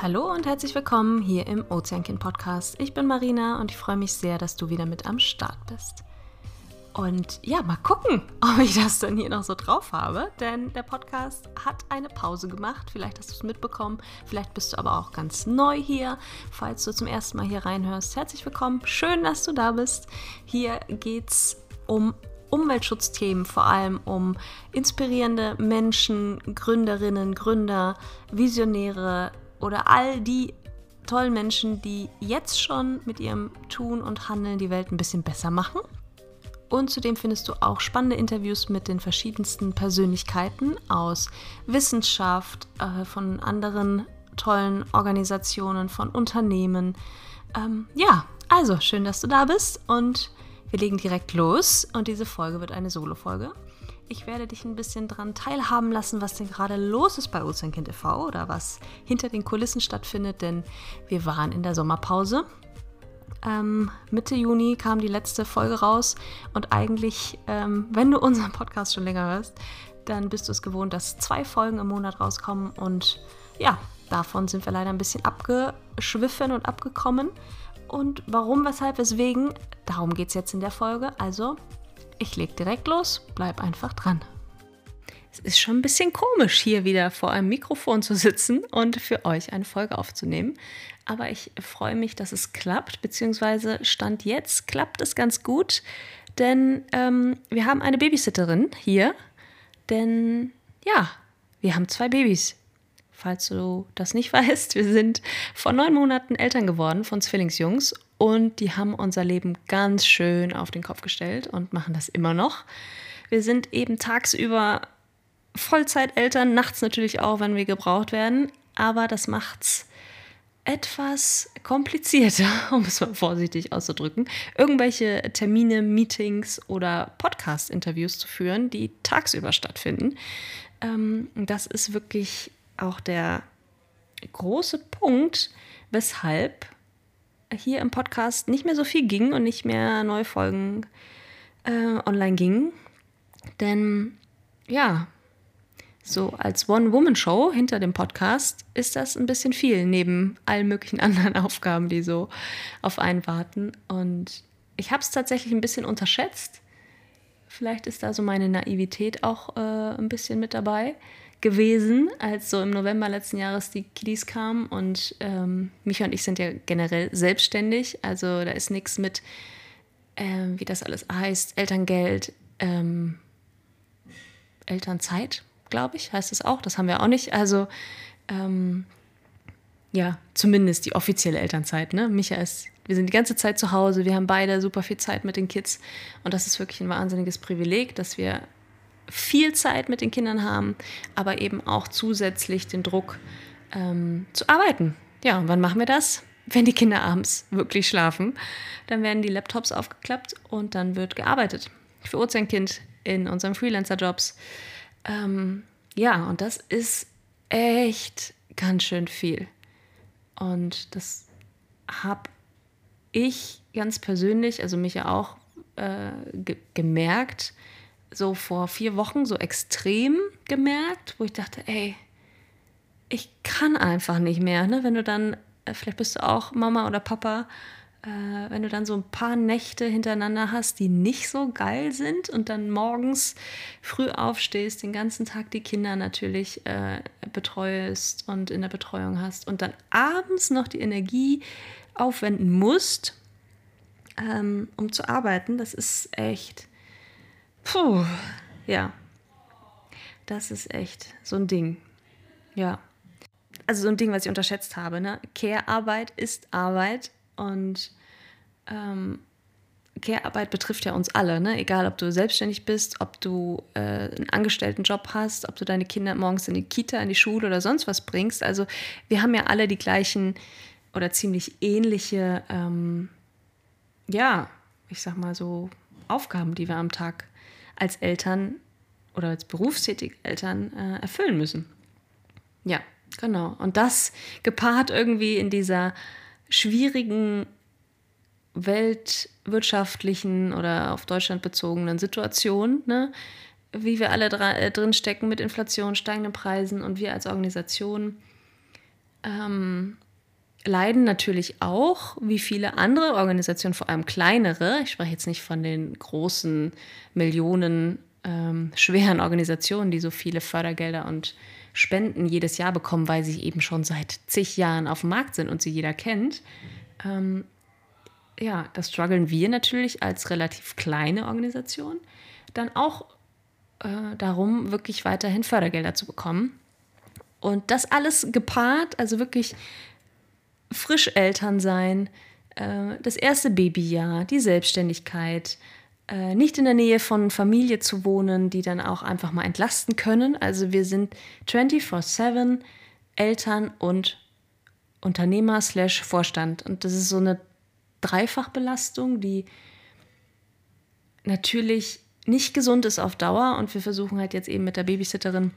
Hallo und herzlich willkommen hier im Ozeankind Podcast. Ich bin Marina und ich freue mich sehr, dass du wieder mit am Start bist. Und ja, mal gucken, ob ich das dann hier noch so drauf habe, denn der Podcast hat eine Pause gemacht. Vielleicht hast du es mitbekommen, vielleicht bist du aber auch ganz neu hier. Falls du zum ersten Mal hier reinhörst, herzlich willkommen. Schön, dass du da bist. Hier geht es um Umweltschutzthemen, vor allem um inspirierende Menschen, Gründerinnen, Gründer, Visionäre oder all die tollen Menschen, die jetzt schon mit ihrem Tun und Handeln die Welt ein bisschen besser machen. Und zudem findest du auch spannende Interviews mit den verschiedensten Persönlichkeiten aus Wissenschaft, äh, von anderen tollen Organisationen, von Unternehmen. Ähm, ja, also schön, dass du da bist und wir legen direkt los. Und diese Folge wird eine Solo-Folge. Ich werde dich ein bisschen daran teilhaben lassen, was denn gerade los ist bei Ozeankind TV oder was hinter den Kulissen stattfindet, denn wir waren in der Sommerpause ähm, Mitte Juni kam die letzte Folge raus und eigentlich, ähm, wenn du unseren Podcast schon länger hörst, dann bist du es gewohnt, dass zwei Folgen im Monat rauskommen und ja, davon sind wir leider ein bisschen abgeschwiffen und abgekommen. Und warum, weshalb, weswegen, darum geht es jetzt in der Folge. Also, ich leg direkt los, bleib einfach dran. Ist schon ein bisschen komisch, hier wieder vor einem Mikrofon zu sitzen und für euch eine Folge aufzunehmen aber ich freue mich, dass es klappt, beziehungsweise Stand jetzt klappt es ganz gut, denn ähm, wir haben eine Babysitterin hier, denn ja, wir haben zwei Babys. Falls du das nicht weißt, wir sind vor neun Monaten Eltern geworden von Zwillingsjungs und die haben unser Leben ganz schön auf den Kopf gestellt und machen das immer noch. Wir sind eben tagsüber Vollzeiteltern, nachts natürlich auch, wenn wir gebraucht werden, aber das macht's etwas komplizierter, um es mal vorsichtig auszudrücken, irgendwelche Termine, Meetings oder Podcast-Interviews zu führen, die tagsüber stattfinden. Ähm, das ist wirklich auch der große Punkt, weshalb hier im Podcast nicht mehr so viel ging und nicht mehr neue Folgen äh, online gingen. Denn ja, so als One-Woman-Show hinter dem Podcast ist das ein bisschen viel, neben allen möglichen anderen Aufgaben, die so auf einen warten. Und ich habe es tatsächlich ein bisschen unterschätzt. Vielleicht ist da so meine Naivität auch äh, ein bisschen mit dabei gewesen, als so im November letzten Jahres die Kiddies kamen. Und ähm, Micha und ich sind ja generell selbstständig. Also da ist nichts mit, äh, wie das alles heißt, Elterngeld, ähm, Elternzeit glaube ich, heißt es auch. Das haben wir auch nicht. Also ähm, ja, zumindest die offizielle Elternzeit. Ne? Micha ist, wir sind die ganze Zeit zu Hause, wir haben beide super viel Zeit mit den Kids und das ist wirklich ein wahnsinniges Privileg, dass wir viel Zeit mit den Kindern haben, aber eben auch zusätzlich den Druck ähm, zu arbeiten. Ja, und wann machen wir das? Wenn die Kinder abends wirklich schlafen, dann werden die Laptops aufgeklappt und dann wird gearbeitet. Für Ozeankind in unseren Freelancer-Jobs ähm, ja, und das ist echt ganz schön viel. Und das habe ich ganz persönlich, also mich ja auch äh, ge gemerkt, so vor vier Wochen so extrem gemerkt, wo ich dachte, ey, ich kann einfach nicht mehr. Ne? Wenn du dann, äh, vielleicht bist du auch Mama oder Papa äh, wenn du dann so ein paar Nächte hintereinander hast, die nicht so geil sind und dann morgens früh aufstehst, den ganzen Tag die Kinder natürlich äh, betreust und in der Betreuung hast und dann abends noch die Energie aufwenden musst, ähm, um zu arbeiten, das ist echt, puh, ja, das ist echt so ein Ding, ja. Also so ein Ding, was ich unterschätzt habe. Ne? Care-Arbeit ist Arbeit und ähm, Care-Arbeit betrifft ja uns alle, ne? egal ob du selbstständig bist, ob du äh, einen Angestelltenjob hast, ob du deine Kinder morgens in die Kita, in die Schule oder sonst was bringst. Also wir haben ja alle die gleichen oder ziemlich ähnliche, ähm, ja, ich sag mal so, Aufgaben, die wir am Tag als Eltern oder als berufstätige Eltern äh, erfüllen müssen. Ja, genau. Und das gepaart irgendwie in dieser schwierigen weltwirtschaftlichen oder auf Deutschland bezogenen Situation, ne? wie wir alle äh, drin stecken mit Inflation, steigenden Preisen und wir als Organisation ähm, leiden natürlich auch, wie viele andere Organisationen, vor allem kleinere. Ich spreche jetzt nicht von den großen Millionen ähm, schweren Organisationen, die so viele Fördergelder und Spenden jedes Jahr bekommen, weil sie eben schon seit zig Jahren auf dem Markt sind und sie jeder kennt. Ähm, ja, das strugglen wir natürlich als relativ kleine Organisation dann auch äh, darum, wirklich weiterhin Fördergelder zu bekommen. Und das alles gepaart, also wirklich frisch Eltern sein, äh, das erste Babyjahr, die Selbstständigkeit, äh, nicht in der Nähe von Familie zu wohnen, die dann auch einfach mal entlasten können. Also wir sind 24/7 Eltern und Unternehmer slash Vorstand. Und das ist so eine Dreifachbelastung, die natürlich nicht gesund ist auf Dauer. Und wir versuchen halt jetzt eben mit der Babysitterin,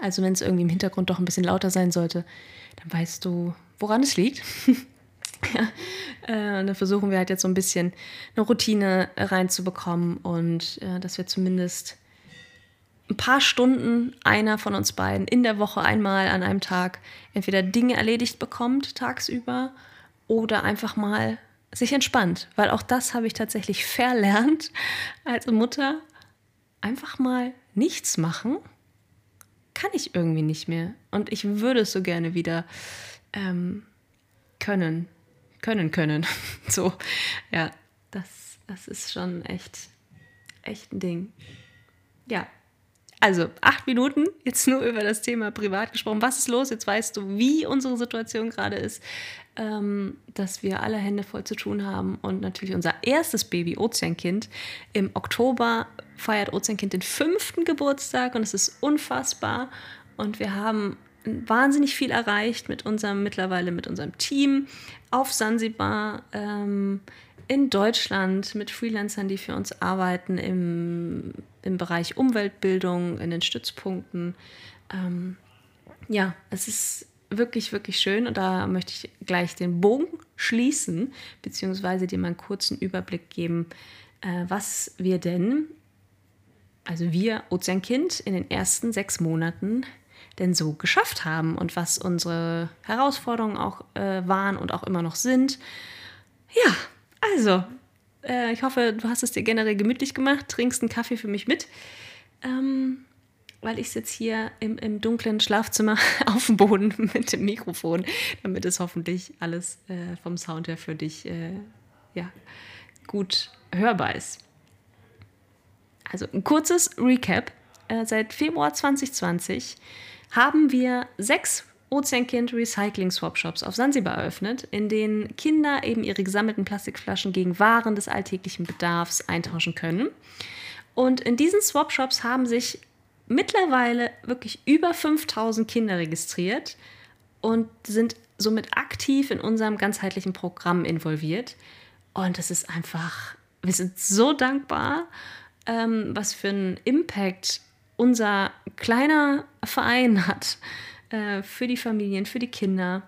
also wenn es irgendwie im Hintergrund doch ein bisschen lauter sein sollte, dann weißt du, woran es liegt. ja. äh, und da versuchen wir halt jetzt so ein bisschen eine Routine reinzubekommen und äh, dass wir zumindest ein paar Stunden einer von uns beiden in der Woche einmal an einem Tag entweder Dinge erledigt bekommt tagsüber oder einfach mal sich entspannt, weil auch das habe ich tatsächlich verlernt als Mutter. Einfach mal nichts machen kann ich irgendwie nicht mehr. Und ich würde es so gerne wieder ähm, können. Können, können. so, ja, das, das ist schon echt, echt ein Ding. Ja, also acht Minuten, jetzt nur über das Thema privat gesprochen. Was ist los? Jetzt weißt du, wie unsere Situation gerade ist ähm, dass wir alle Hände voll zu tun haben und natürlich unser erstes Baby, Ozeankind, im Oktober feiert Ozeankind den fünften Geburtstag und es ist unfassbar und wir haben wahnsinnig viel erreicht mit unserem mittlerweile mit unserem Team auf Sansibar ähm, in Deutschland mit Freelancern, die für uns arbeiten im, im Bereich Umweltbildung, in den Stützpunkten. Ähm, ja, es ist wirklich, wirklich schön und da möchte ich gleich den Bogen schließen, beziehungsweise dir mal einen kurzen Überblick geben, äh, was wir denn, also wir Ozeankind, in den ersten sechs Monaten denn so geschafft haben und was unsere Herausforderungen auch äh, waren und auch immer noch sind. Ja, also, äh, ich hoffe, du hast es dir generell gemütlich gemacht, trinkst einen Kaffee für mich mit. Ähm, weil ich sitze hier im, im dunklen Schlafzimmer auf dem Boden mit dem Mikrofon, damit es hoffentlich alles äh, vom Sound her für dich äh, ja, gut hörbar ist. Also ein kurzes Recap. Äh, seit Februar 2020 haben wir sechs Ozeankind Recycling Swap Shops auf Sansibar eröffnet, in denen Kinder eben ihre gesammelten Plastikflaschen gegen Waren des alltäglichen Bedarfs eintauschen können. Und in diesen Swap Shops haben sich mittlerweile wirklich über 5000 Kinder registriert und sind somit aktiv in unserem ganzheitlichen Programm involviert. Und es ist einfach, wir sind so dankbar, ähm, was für einen Impact unser kleiner Verein hat äh, für die Familien, für die Kinder.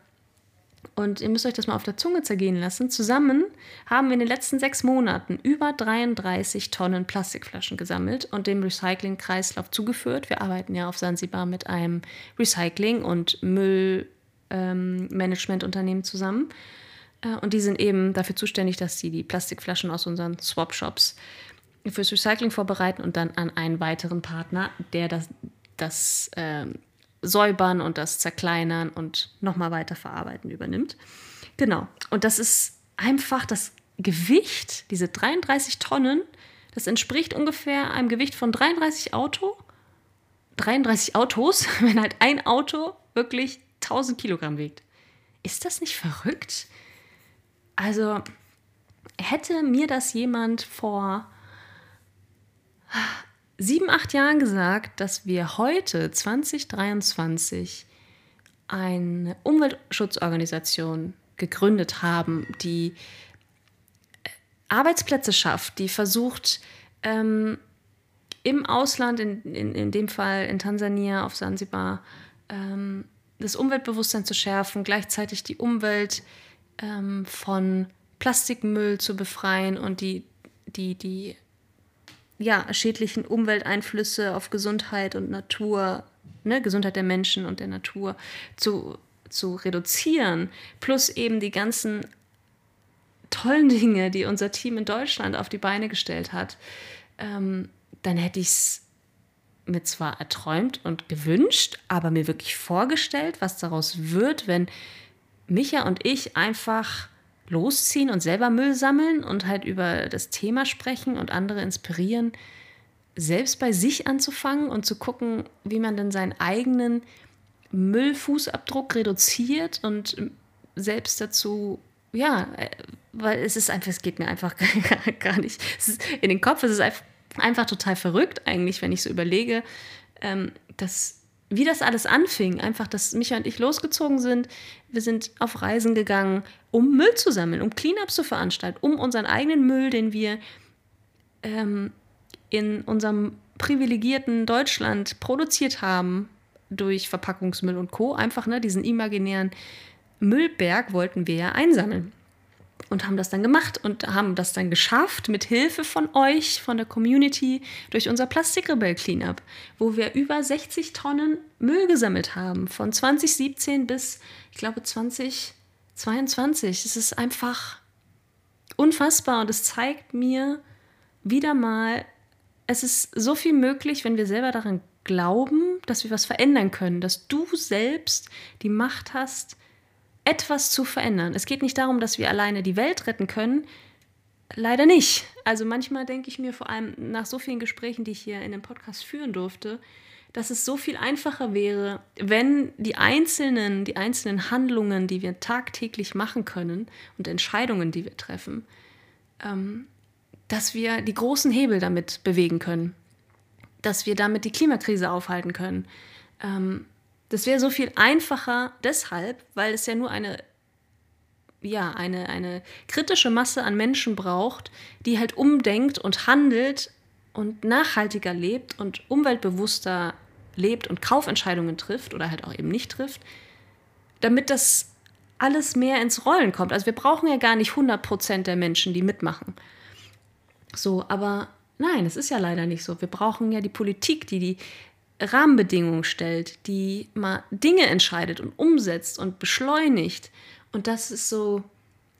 Und ihr müsst euch das mal auf der Zunge zergehen lassen. Zusammen haben wir in den letzten sechs Monaten über 33 Tonnen Plastikflaschen gesammelt und dem Recycling-Kreislauf zugeführt. Wir arbeiten ja auf Sansibar mit einem Recycling- und Müllmanagementunternehmen ähm, zusammen. Äh, und die sind eben dafür zuständig, dass sie die Plastikflaschen aus unseren Swap-Shops fürs Recycling vorbereiten und dann an einen weiteren Partner, der das, das ähm, Säubern und das Zerkleinern und nochmal weiter verarbeiten übernimmt. Genau. Und das ist einfach das Gewicht, diese 33 Tonnen, das entspricht ungefähr einem Gewicht von 33 Auto. 33 Autos, wenn halt ein Auto wirklich 1000 Kilogramm wiegt. Ist das nicht verrückt? Also hätte mir das jemand vor sieben, acht Jahren gesagt, dass wir heute, 2023, eine Umweltschutzorganisation gegründet haben, die äh, Arbeitsplätze schafft, die versucht, ähm, im Ausland, in, in, in dem Fall in Tansania, auf Sansibar, ähm, das Umweltbewusstsein zu schärfen, gleichzeitig die Umwelt ähm, von Plastikmüll zu befreien und die, die, die ja, schädlichen Umwelteinflüsse auf Gesundheit und Natur, ne, Gesundheit der Menschen und der Natur zu, zu reduzieren, plus eben die ganzen tollen Dinge, die unser Team in Deutschland auf die Beine gestellt hat, ähm, dann hätte ich es mir zwar erträumt und gewünscht, aber mir wirklich vorgestellt, was daraus wird, wenn Micha und ich einfach losziehen und selber Müll sammeln und halt über das Thema sprechen und andere inspirieren, selbst bei sich anzufangen und zu gucken, wie man denn seinen eigenen Müllfußabdruck reduziert und selbst dazu, ja, weil es ist einfach, es geht mir einfach gar nicht. Ist, in den Kopf ist es einfach, einfach total verrückt, eigentlich, wenn ich so überlege, ähm, dass wie das alles anfing, einfach, dass Micha und ich losgezogen sind. Wir sind auf Reisen gegangen, um Müll zu sammeln, um Cleanups zu veranstalten, um unseren eigenen Müll, den wir ähm, in unserem privilegierten Deutschland produziert haben, durch Verpackungsmüll und Co., einfach ne, diesen imaginären Müllberg wollten wir ja einsammeln und haben das dann gemacht und haben das dann geschafft mit Hilfe von euch, von der Community, durch unser Plastikrebell Cleanup, wo wir über 60 Tonnen Müll gesammelt haben, von 2017 bis, ich glaube, 2022. Es ist einfach unfassbar und es zeigt mir wieder mal, es ist so viel möglich, wenn wir selber daran glauben, dass wir was verändern können, dass du selbst die Macht hast, etwas zu verändern. Es geht nicht darum, dass wir alleine die Welt retten können. Leider nicht. Also manchmal denke ich mir vor allem nach so vielen Gesprächen, die ich hier in dem Podcast führen durfte, dass es so viel einfacher wäre, wenn die einzelnen, die einzelnen Handlungen, die wir tagtäglich machen können und Entscheidungen, die wir treffen, ähm, dass wir die großen Hebel damit bewegen können, dass wir damit die Klimakrise aufhalten können, ähm, das wäre so viel einfacher deshalb, weil es ja nur eine, ja, eine, eine kritische Masse an Menschen braucht, die halt umdenkt und handelt und nachhaltiger lebt und umweltbewusster lebt und Kaufentscheidungen trifft oder halt auch eben nicht trifft, damit das alles mehr ins Rollen kommt. Also wir brauchen ja gar nicht 100% der Menschen, die mitmachen. So, aber nein, es ist ja leider nicht so. Wir brauchen ja die Politik, die die Rahmenbedingungen stellt, die mal Dinge entscheidet und umsetzt und beschleunigt. Und das ist so,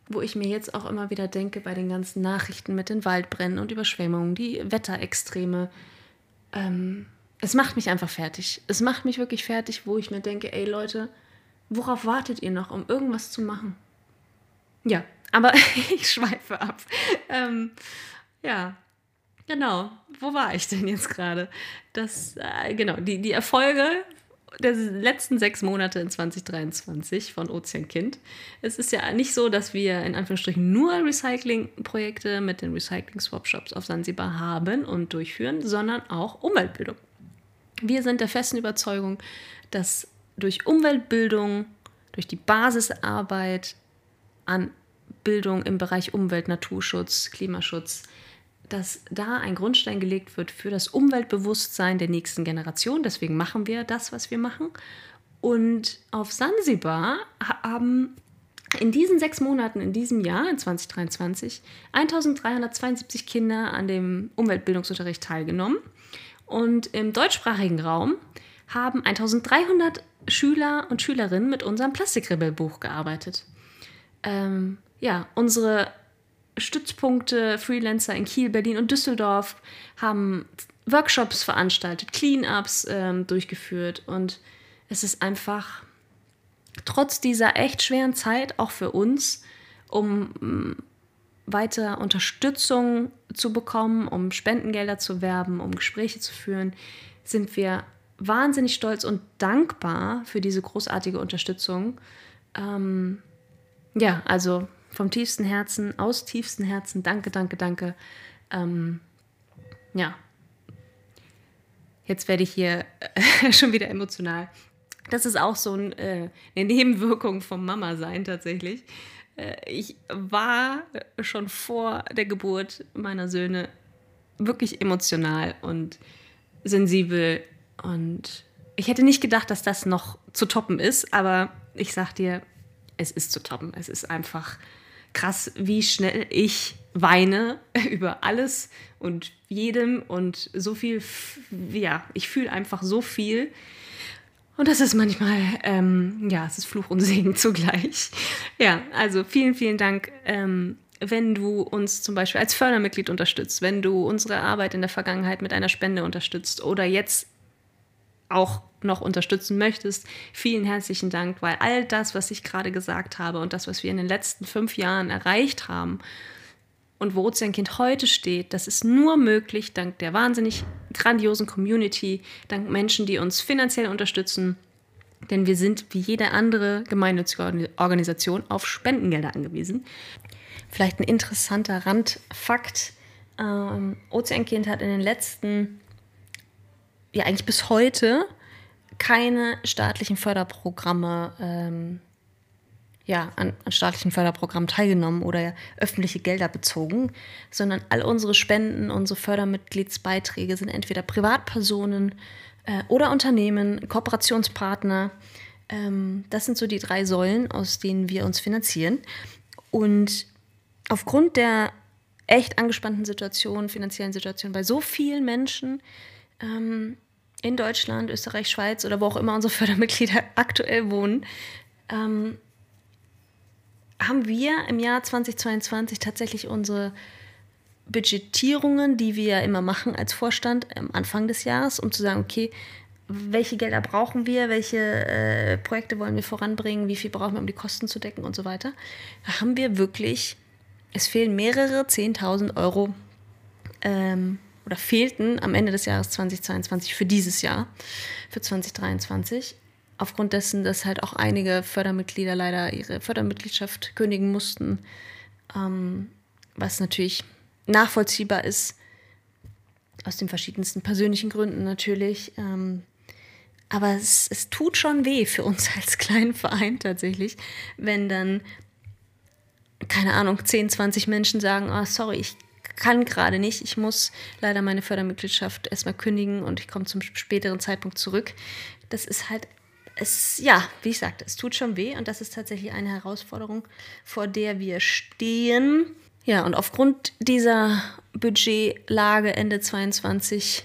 wo ich mir jetzt auch immer wieder denke bei den ganzen Nachrichten mit den Waldbränden und Überschwemmungen, die Wetterextreme. Ähm, es macht mich einfach fertig. Es macht mich wirklich fertig, wo ich mir denke, ey Leute, worauf wartet ihr noch, um irgendwas zu machen? Ja, aber ich schweife ab. Ähm, ja, Genau. Wo war ich denn jetzt gerade? Das, äh, genau, die, die Erfolge der letzten sechs Monate in 2023 von Ozeankind. Es ist ja nicht so, dass wir in Anführungsstrichen nur Recycling-Projekte mit den Recycling-Swap-Shops auf Sansibar haben und durchführen, sondern auch Umweltbildung. Wir sind der festen Überzeugung, dass durch Umweltbildung, durch die Basisarbeit an Bildung im Bereich Umwelt, Naturschutz, Klimaschutz, dass da ein Grundstein gelegt wird für das Umweltbewusstsein der nächsten Generation. Deswegen machen wir das, was wir machen. Und auf Sansibar haben in diesen sechs Monaten, in diesem Jahr, in 2023, 1372 Kinder an dem Umweltbildungsunterricht teilgenommen. Und im deutschsprachigen Raum haben 1300 Schüler und Schülerinnen mit unserem Plastikrebellbuch gearbeitet. Ähm, ja, unsere Stützpunkte, Freelancer in Kiel, Berlin und Düsseldorf haben Workshops veranstaltet, Cleanups ähm, durchgeführt und es ist einfach trotz dieser echt schweren Zeit auch für uns, um mm, weiter Unterstützung zu bekommen, um Spendengelder zu werben, um Gespräche zu führen, sind wir wahnsinnig stolz und dankbar für diese großartige Unterstützung. Ähm, ja, also vom tiefsten Herzen, aus tiefstem Herzen, danke, danke, danke. Ähm, ja, jetzt werde ich hier äh, schon wieder emotional. Das ist auch so ein, äh, eine Nebenwirkung vom Mama sein tatsächlich. Äh, ich war schon vor der Geburt meiner Söhne wirklich emotional und sensibel und ich hätte nicht gedacht, dass das noch zu toppen ist, aber ich sag dir, es ist zu toppen. Es ist einfach krass, wie schnell ich weine über alles und jedem und so viel, ja, ich fühle einfach so viel. Und das ist manchmal, ähm, ja, es ist Fluch und Segen zugleich. Ja, also vielen, vielen Dank, ähm, wenn du uns zum Beispiel als Fördermitglied unterstützt, wenn du unsere Arbeit in der Vergangenheit mit einer Spende unterstützt oder jetzt auch noch unterstützen möchtest, vielen herzlichen Dank, weil all das, was ich gerade gesagt habe und das, was wir in den letzten fünf Jahren erreicht haben und wo Ozeankind heute steht, das ist nur möglich dank der wahnsinnig grandiosen Community, dank Menschen, die uns finanziell unterstützen, denn wir sind wie jede andere gemeinnützige Organisation auf Spendengelder angewiesen. Vielleicht ein interessanter Randfakt. Ähm, Ozeankind hat in den letzten, ja eigentlich bis heute, keine staatlichen Förderprogramme ähm, ja, an, an, staatlichen Förderprogrammen teilgenommen oder öffentliche Gelder bezogen, sondern all unsere Spenden, unsere Fördermitgliedsbeiträge sind entweder Privatpersonen äh, oder Unternehmen, Kooperationspartner. Ähm, das sind so die drei Säulen, aus denen wir uns finanzieren. Und aufgrund der echt angespannten Situation, finanziellen Situation bei so vielen Menschen ähm, in Deutschland, Österreich, Schweiz oder wo auch immer unsere Fördermitglieder aktuell wohnen, ähm, haben wir im Jahr 2022 tatsächlich unsere Budgetierungen, die wir immer machen als Vorstand am Anfang des Jahres, um zu sagen, okay, welche Gelder brauchen wir, welche äh, Projekte wollen wir voranbringen, wie viel brauchen wir, um die Kosten zu decken und so weiter. Da haben wir wirklich es fehlen mehrere 10.000 Euro ähm, oder fehlten am Ende des Jahres 2022 für dieses Jahr, für 2023. Aufgrund dessen, dass halt auch einige Fördermitglieder leider ihre Fördermitgliedschaft kündigen mussten, ähm, was natürlich nachvollziehbar ist, aus den verschiedensten persönlichen Gründen natürlich. Ähm, aber es, es tut schon weh für uns als kleinen Verein tatsächlich, wenn dann keine Ahnung, 10, 20 Menschen sagen, oh, sorry, ich kann gerade nicht, ich muss leider meine Fördermitgliedschaft erstmal kündigen und ich komme zum späteren Zeitpunkt zurück. Das ist halt, es, ja, wie ich sagte, es tut schon weh und das ist tatsächlich eine Herausforderung, vor der wir stehen. Ja, und aufgrund dieser Budgetlage Ende 22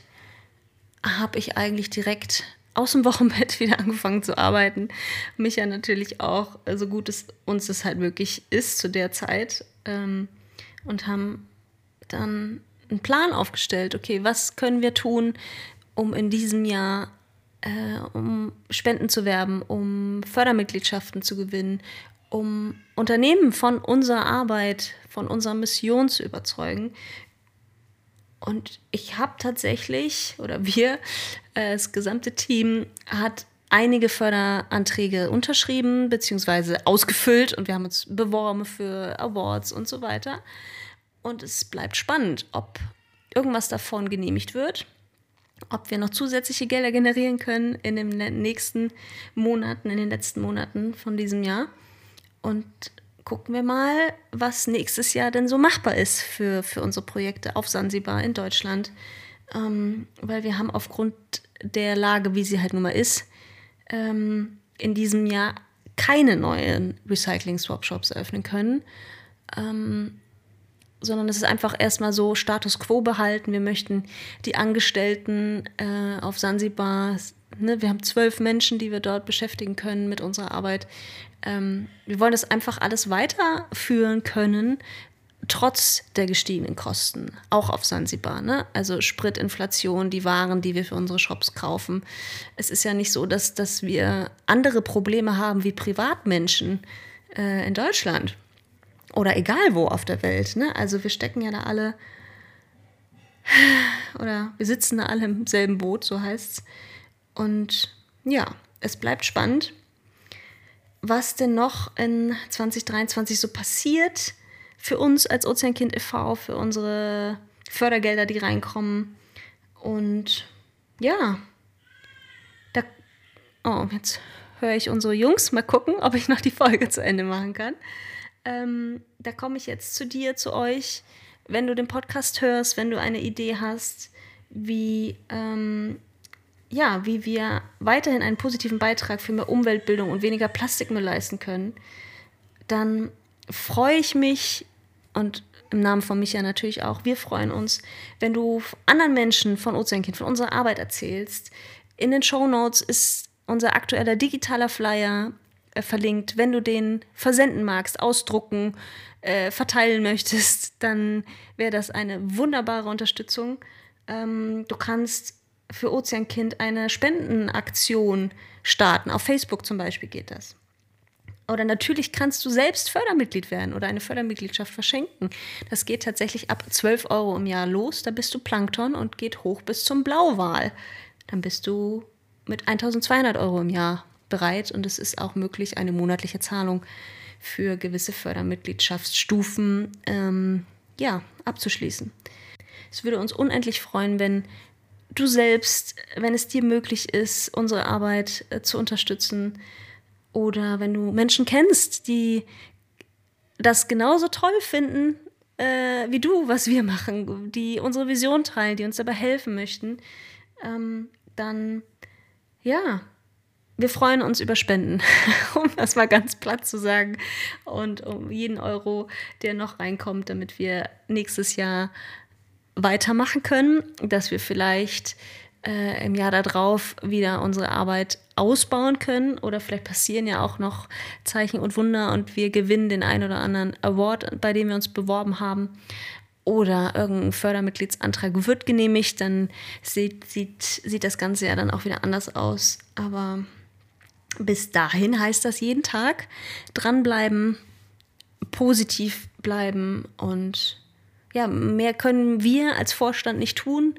habe ich eigentlich direkt aus dem Wochenbett wieder angefangen zu arbeiten. Mich ja natürlich auch, so gut es uns das halt möglich ist zu der Zeit. Ähm, und haben dann einen Plan aufgestellt. Okay, was können wir tun, um in diesem Jahr äh, um Spenden zu werben, um Fördermitgliedschaften zu gewinnen, um Unternehmen von unserer Arbeit, von unserer Mission zu überzeugen, und ich habe tatsächlich, oder wir, äh, das gesamte Team hat einige Förderanträge unterschrieben bzw. ausgefüllt und wir haben uns beworben für Awards und so weiter. Und es bleibt spannend, ob irgendwas davon genehmigt wird, ob wir noch zusätzliche Gelder generieren können in den nächsten Monaten, in den letzten Monaten von diesem Jahr. Und gucken wir mal, was nächstes Jahr denn so machbar ist für, für unsere Projekte auf Sansibar in Deutschland. Ähm, weil wir haben aufgrund der Lage, wie sie halt nun mal ist, ähm, in diesem Jahr keine neuen Recycling-Swap-Shops eröffnen können. Ähm, sondern es ist einfach erstmal so Status quo behalten. Wir möchten die Angestellten äh, auf Sansibar, ne, wir haben zwölf Menschen, die wir dort beschäftigen können mit unserer Arbeit, ähm, wir wollen das einfach alles weiterführen können, trotz der gestiegenen Kosten, auch auf Sansibar. Ne? Also Spritinflation, die Waren, die wir für unsere Shops kaufen. Es ist ja nicht so, dass, dass wir andere Probleme haben wie Privatmenschen äh, in Deutschland oder egal wo auf der Welt. Ne? Also wir stecken ja da alle oder wir sitzen da alle im selben Boot, so heißt es. Und ja, es bleibt spannend was denn noch in 2023 so passiert für uns als Ozeankind e.V., für unsere Fördergelder, die reinkommen. Und ja, da. Oh, jetzt höre ich unsere Jungs. Mal gucken, ob ich noch die Folge zu Ende machen kann. Ähm, da komme ich jetzt zu dir, zu euch. Wenn du den Podcast hörst, wenn du eine Idee hast, wie ähm, ja, wie wir weiterhin einen positiven Beitrag für mehr Umweltbildung und weniger Plastikmüll leisten können, dann freue ich mich und im Namen von Micha natürlich auch, wir freuen uns, wenn du anderen Menschen von Ozeankind, von unserer Arbeit erzählst. In den Show Notes ist unser aktueller digitaler Flyer äh, verlinkt. Wenn du den versenden magst, ausdrucken, äh, verteilen möchtest, dann wäre das eine wunderbare Unterstützung. Ähm, du kannst für Ozeankind eine Spendenaktion starten. Auf Facebook zum Beispiel geht das. Oder natürlich kannst du selbst Fördermitglied werden oder eine Fördermitgliedschaft verschenken. Das geht tatsächlich ab 12 Euro im Jahr los. Da bist du Plankton und geht hoch bis zum Blauwal. Dann bist du mit 1200 Euro im Jahr bereit und es ist auch möglich, eine monatliche Zahlung für gewisse Fördermitgliedschaftsstufen ähm, ja, abzuschließen. Es würde uns unendlich freuen, wenn du selbst, wenn es dir möglich ist, unsere Arbeit äh, zu unterstützen oder wenn du Menschen kennst, die das genauso toll finden äh, wie du, was wir machen, die unsere Vision teilen, die uns dabei helfen möchten, ähm, dann ja, wir freuen uns über Spenden, um das mal ganz platt zu sagen. Und um jeden Euro, der noch reinkommt, damit wir nächstes Jahr weitermachen können, dass wir vielleicht äh, im Jahr darauf wieder unsere Arbeit ausbauen können oder vielleicht passieren ja auch noch Zeichen und Wunder und wir gewinnen den einen oder anderen Award, bei dem wir uns beworben haben oder irgendein Fördermitgliedsantrag wird genehmigt, dann sieht, sieht, sieht das Ganze ja dann auch wieder anders aus. Aber bis dahin heißt das jeden Tag. Dranbleiben, positiv bleiben und ja, mehr können wir als Vorstand nicht tun,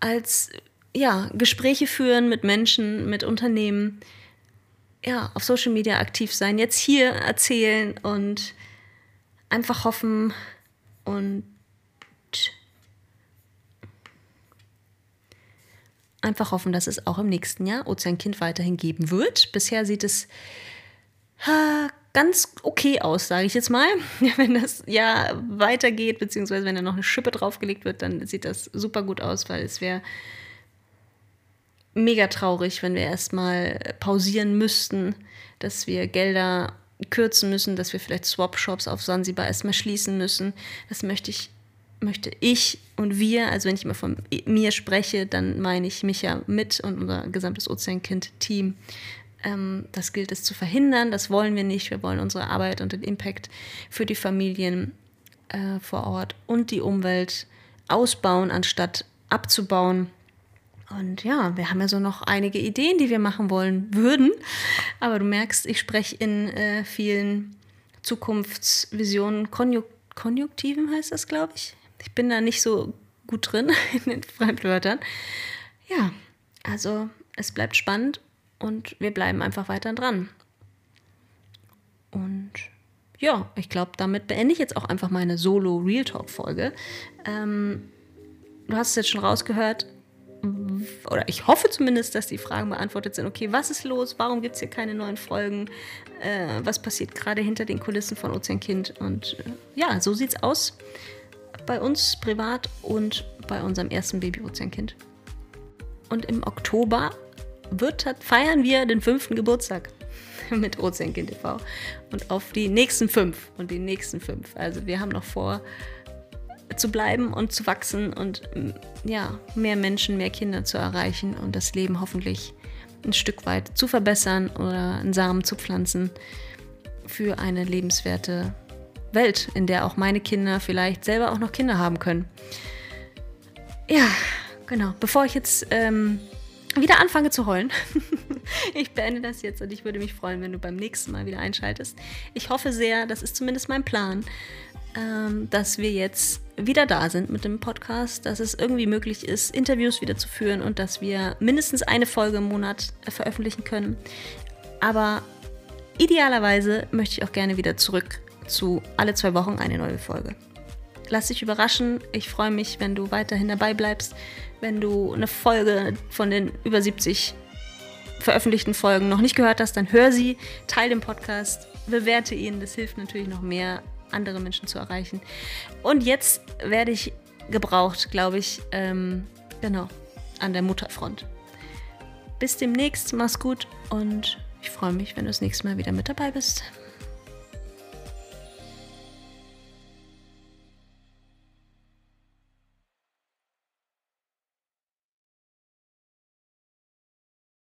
als ja, Gespräche führen mit Menschen, mit Unternehmen, ja, auf Social Media aktiv sein, jetzt hier erzählen und einfach hoffen und einfach hoffen, dass es auch im nächsten Jahr Ozeankind weiterhin geben wird. Bisher sieht es ganz okay aus, sage ich jetzt mal. Wenn das Jahr weitergeht, beziehungsweise wenn da noch eine Schippe draufgelegt wird, dann sieht das super gut aus, weil es wäre mega traurig, wenn wir erstmal pausieren müssten, dass wir Gelder kürzen müssen, dass wir vielleicht Swap-Shops auf Sansibar erstmal schließen müssen. Das möchte ich, möchte ich und wir, also wenn ich immer von mir spreche, dann meine ich mich ja mit und unser gesamtes Ozeankind-Team. Ähm, das gilt es zu verhindern, das wollen wir nicht. Wir wollen unsere Arbeit und den Impact für die Familien äh, vor Ort und die Umwelt ausbauen, anstatt abzubauen. Und ja, wir haben ja so noch einige Ideen, die wir machen wollen würden. Aber du merkst, ich spreche in äh, vielen Zukunftsvisionen, Konjunktiven heißt das, glaube ich. Ich bin da nicht so gut drin in den Fremdwörtern. Ja, also es bleibt spannend und wir bleiben einfach weiter dran. Und ja, ich glaube, damit beende ich jetzt auch einfach meine Solo-Real Talk-Folge. Ähm, du hast es jetzt schon rausgehört, oder ich hoffe zumindest, dass die Fragen beantwortet sind. Okay, was ist los? Warum gibt es hier keine neuen Folgen? Äh, was passiert gerade hinter den Kulissen von Ozeankind? Und äh, ja, so sieht es aus bei uns privat und bei unserem ersten Baby Ozeankind. Und im Oktober wird, feiern wir den fünften Geburtstag mit Ozeankind TV. Und auf die nächsten fünf und die nächsten fünf. Also wir haben noch vor, zu bleiben und zu wachsen und ja, mehr Menschen, mehr Kinder zu erreichen und das Leben hoffentlich ein Stück weit zu verbessern oder einen Samen zu pflanzen für eine lebenswerte Welt, in der auch meine Kinder vielleicht selber auch noch Kinder haben können. Ja, genau. Bevor ich jetzt ähm, wieder anfange zu heulen, ich beende das jetzt und ich würde mich freuen, wenn du beim nächsten Mal wieder einschaltest. Ich hoffe sehr, das ist zumindest mein Plan, ähm, dass wir jetzt wieder da sind mit dem Podcast, dass es irgendwie möglich ist, Interviews wieder zu führen und dass wir mindestens eine Folge im Monat äh, veröffentlichen können. Aber idealerweise möchte ich auch gerne wieder zurück zu alle zwei Wochen eine neue Folge. Lass dich überraschen. Ich freue mich, wenn du weiterhin dabei bleibst, wenn du eine Folge von den über 70 veröffentlichten Folgen noch nicht gehört hast, dann hör sie, teile den Podcast, bewerte ihn. Das hilft natürlich noch mehr andere Menschen zu erreichen. Und jetzt werde ich gebraucht, glaube ich, ähm, genau, an der Mutterfront. Bis demnächst, mach's gut und ich freue mich, wenn du das nächste Mal wieder mit dabei bist.